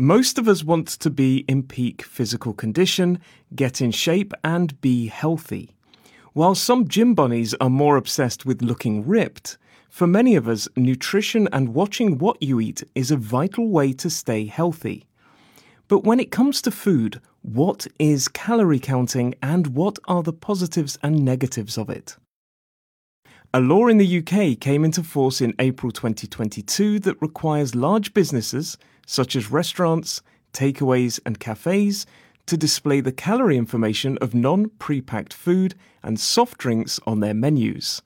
Most of us want to be in peak physical condition, get in shape, and be healthy. While some gym bunnies are more obsessed with looking ripped, for many of us, nutrition and watching what you eat is a vital way to stay healthy. But when it comes to food, what is calorie counting and what are the positives and negatives of it? A law in the UK came into force in April 2022 that requires large businesses, such as restaurants, takeaways, and cafes, to display the calorie information of non prepacked food and soft drinks on their menus.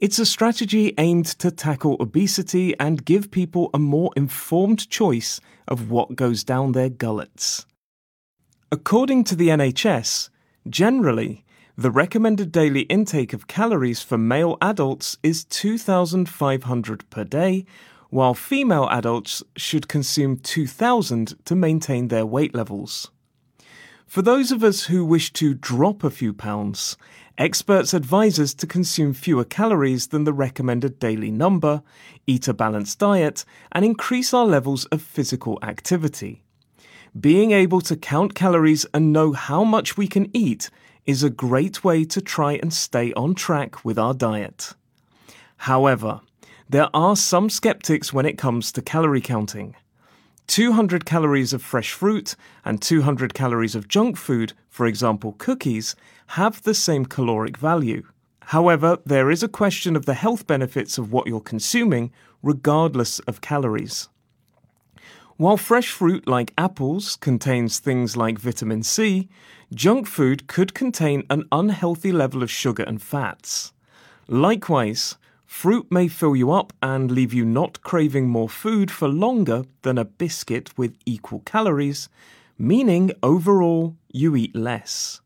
It's a strategy aimed to tackle obesity and give people a more informed choice of what goes down their gullets. According to the NHS, generally, the recommended daily intake of calories for male adults is 2,500 per day, while female adults should consume 2,000 to maintain their weight levels. For those of us who wish to drop a few pounds, experts advise us to consume fewer calories than the recommended daily number, eat a balanced diet, and increase our levels of physical activity. Being able to count calories and know how much we can eat is a great way to try and stay on track with our diet. However, there are some skeptics when it comes to calorie counting. 200 calories of fresh fruit and 200 calories of junk food, for example cookies, have the same caloric value. However, there is a question of the health benefits of what you're consuming, regardless of calories. While fresh fruit like apples contains things like vitamin C, junk food could contain an unhealthy level of sugar and fats. Likewise, Fruit may fill you up and leave you not craving more food for longer than a biscuit with equal calories, meaning overall you eat less.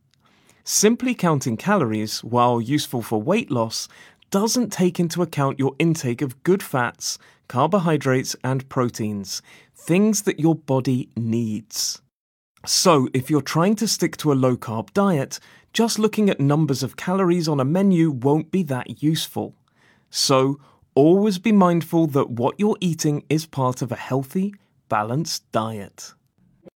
Simply counting calories, while useful for weight loss, doesn't take into account your intake of good fats, carbohydrates, and proteins, things that your body needs. So, if you're trying to stick to a low carb diet, just looking at numbers of calories on a menu won't be that useful. So, always be mindful that what you're eating is part of a healthy, balanced diet.